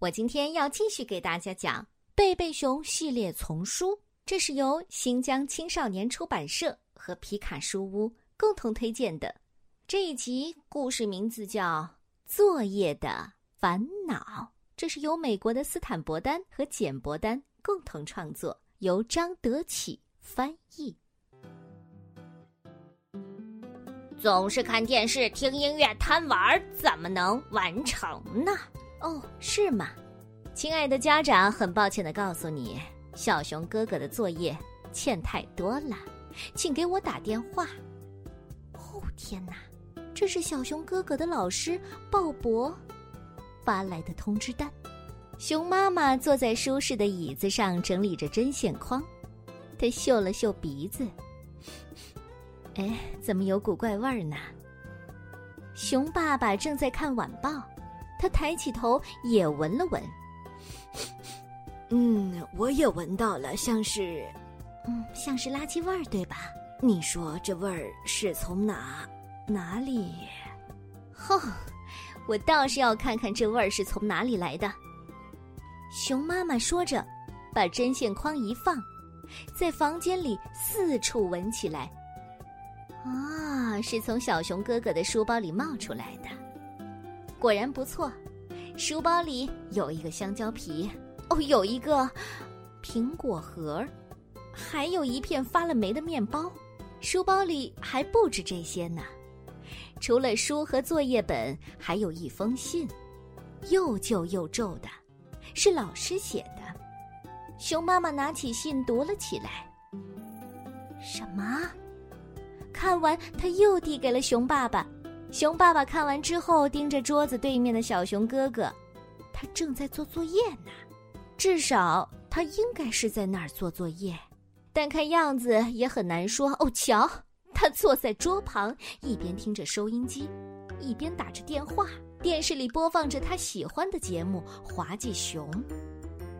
我今天要继续给大家讲《贝贝熊》系列丛书，这是由新疆青少年出版社和皮卡书屋共同推荐的。这一集故事名字叫《作业的烦恼》，这是由美国的斯坦伯丹和简伯丹共同创作，由张德启翻译。总是看电视、听音乐、贪玩，怎么能完成呢？哦，是吗？亲爱的家长，很抱歉的告诉你，小熊哥哥的作业欠太多了，请给我打电话。哦，天哪！这是小熊哥哥的老师鲍勃发来的通知单。熊妈妈坐在舒适的椅子上整理着针线筐，她嗅了嗅鼻子，哎，怎么有股怪味儿呢？熊爸爸正在看晚报。他抬起头，也闻了闻。嗯，我也闻到了，像是，嗯，像是垃圾味儿，对吧？你说这味儿是从哪哪里？哼，我倒是要看看这味儿是从哪里来的。熊妈妈说着，把针线筐一放，在房间里四处闻起来。啊，是从小熊哥哥的书包里冒出来的。果然不错，书包里有一个香蕉皮，哦，有一个苹果核，还有一片发了霉的面包。书包里还不止这些呢，除了书和作业本，还有一封信，又旧又皱的，是老师写的。熊妈妈拿起信读了起来。什么？看完，他又递给了熊爸爸。熊爸爸看完之后，盯着桌子对面的小熊哥哥，他正在做作业呢。至少他应该是在那儿做作业，但看样子也很难说。哦，瞧，他坐在桌旁，一边听着收音机，一边打着电话。电视里播放着他喜欢的节目《滑稽熊》，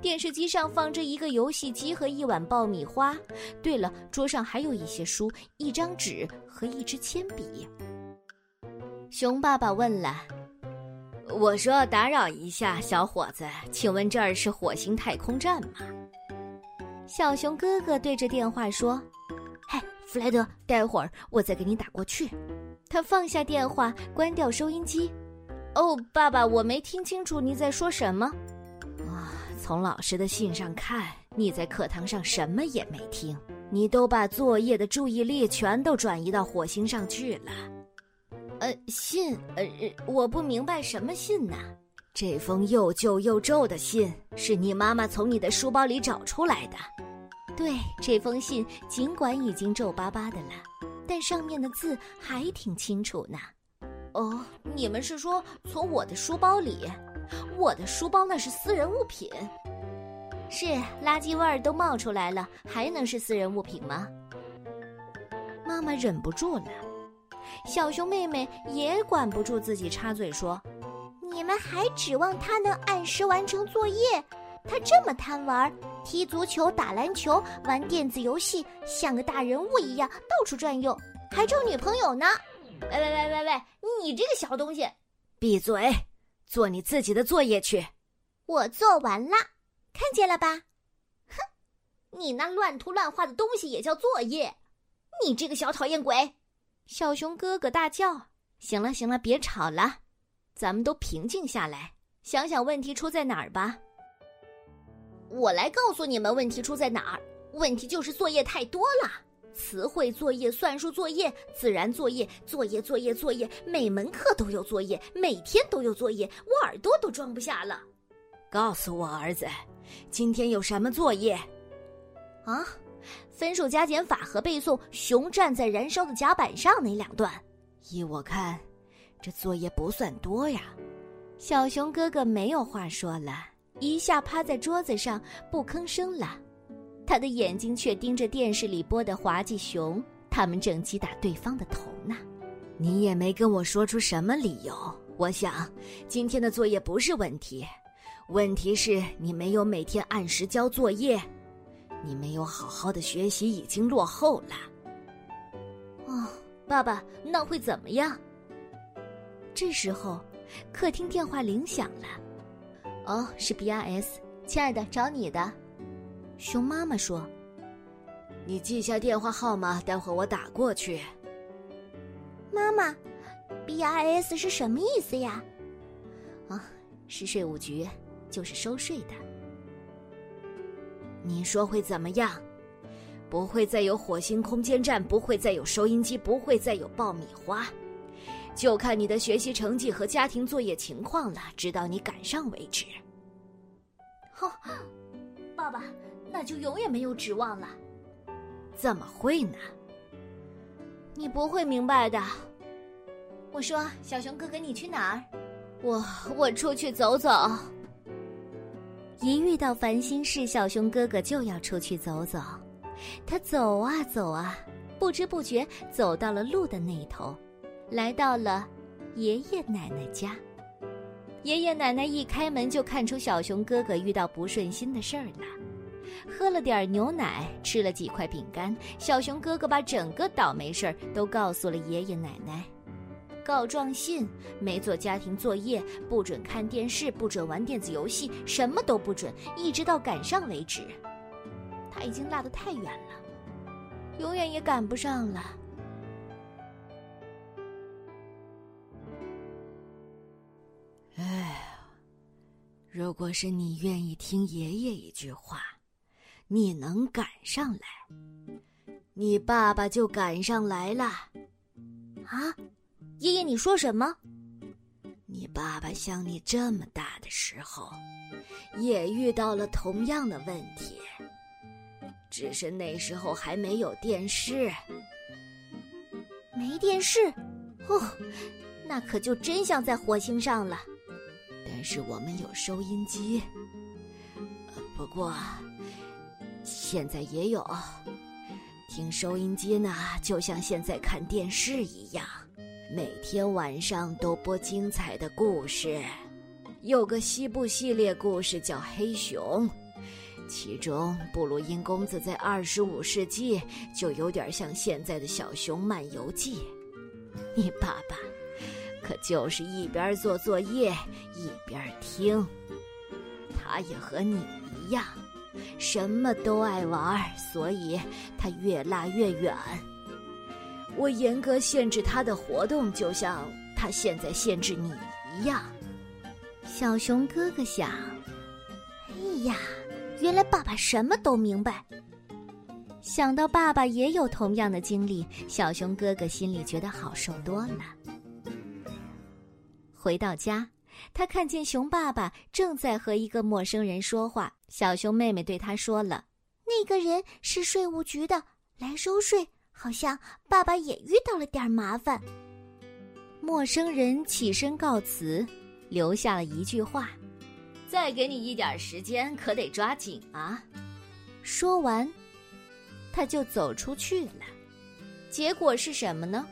电视机上放着一个游戏机和一碗爆米花。对了，桌上还有一些书、一张纸和一支铅笔。熊爸爸问了：“我说打扰一下，小伙子，请问这儿是火星太空站吗？”小熊哥哥对着电话说：“嘿，弗莱德，待会儿我再给你打过去。”他放下电话，关掉收音机。“哦，爸爸，我没听清楚你在说什么。”“啊，从老师的信上看，你在课堂上什么也没听，你都把作业的注意力全都转移到火星上去了。”呃，信，呃，我不明白什么信呢？这封又旧又皱的信是你妈妈从你的书包里找出来的。对，这封信尽管已经皱巴巴的了，但上面的字还挺清楚呢。哦，你们是说从我的书包里？我的书包那是私人物品。是，垃圾味儿都冒出来了，还能是私人物品吗？妈妈忍不住了。小熊妹妹也管不住自己，插嘴说：“你们还指望他能按时完成作业？他这么贪玩，踢足球、打篮球、玩电子游戏，像个大人物一样到处转悠，还找女朋友呢！”喂喂喂喂喂，你这个小东西，闭嘴，做你自己的作业去。我做完了，看见了吧？哼，你那乱涂乱画的东西也叫作业？你这个小讨厌鬼！小熊哥哥大叫：“行了，行了，别吵了，咱们都平静下来，想想问题出在哪儿吧。我来告诉你们问题出在哪儿。问题就是作业太多了，词汇作业、算术作业、自然作业、作业作业作业，每门课都有作业，每天都有作业，我耳朵都装不下了。告诉我儿子，今天有什么作业？啊？”分数加减法和背诵熊站在燃烧的甲板上那两段，依我看，这作业不算多呀。小熊哥哥没有话说了，一下趴在桌子上不吭声了，他的眼睛却盯着电视里播的滑稽熊，他们正击打对方的头呢。你也没跟我说出什么理由，我想今天的作业不是问题，问题是你没有每天按时交作业。你没有好好的学习，已经落后了。哦，爸爸，那会怎么样？这时候，客厅电话铃响了。哦，是 B R S，亲爱的，找你的。熊妈妈说：“你记下电话号码，待会儿我打过去。”妈妈，B R S 是什么意思呀？啊，是税务局，就是收税的。你说会怎么样？不会再有火星空间站，不会再有收音机，不会再有爆米花，就看你的学习成绩和家庭作业情况了，直到你赶上为止。哼，爸爸，那就永远没有指望了。怎么会呢？你不会明白的。我说，小熊哥哥，你去哪儿？我我出去走走。一遇到烦心事，小熊哥哥就要出去走走。他走啊走啊，不知不觉走到了路的那头，来到了爷爷奶奶家。爷爷奶奶一开门就看出小熊哥哥遇到不顺心的事儿了。喝了点牛奶，吃了几块饼干，小熊哥哥把整个倒霉事儿都告诉了爷爷奶奶。告状信，没做家庭作业，不准看电视，不准玩电子游戏，什么都不准，一直到赶上为止。他已经落得太远了，永远也赶不上了。哎，如果是你愿意听爷爷一句话，你能赶上来，你爸爸就赶上来了。啊，爷爷，你说什么？你爸爸像你这么大的时候，也遇到了同样的问题。只是那时候还没有电视，没电视，哦，那可就真像在火星上了。但是我们有收音机，不过现在也有。听收音机呢，就像现在看电视一样，每天晚上都播精彩的故事。有个西部系列故事叫《黑熊》。其中，布鲁因公子在二十五世纪就有点像现在的小熊漫游记。你爸爸可就是一边做作业一边听，他也和你一样，什么都爱玩，所以他越拉越远。我严格限制他的活动，就像他现在限制你一样。小熊哥哥想：哎呀！原来爸爸什么都明白。想到爸爸也有同样的经历，小熊哥哥心里觉得好受多了。回到家，他看见熊爸爸正在和一个陌生人说话。小熊妹妹对他说了：“那个人是税务局的，来收税。好像爸爸也遇到了点麻烦。”陌生人起身告辞，留下了一句话。再给你一点时间，可得抓紧啊！说完，他就走出去了。结果是什么呢？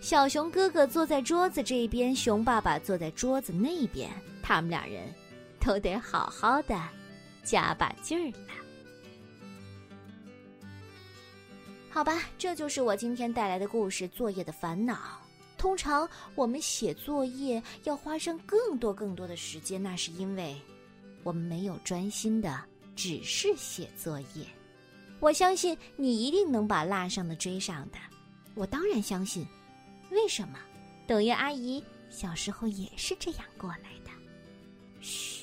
小熊哥哥坐在桌子这边，熊爸爸坐在桌子那边，他们俩人都得好好的加把劲儿了。好吧，这就是我今天带来的故事《作业的烦恼》。通常我们写作业要花上更多更多的时间，那是因为我们没有专心的只是写作业。我相信你一定能把落上的追上的，我当然相信。为什么？等于阿姨小时候也是这样过来的。嘘，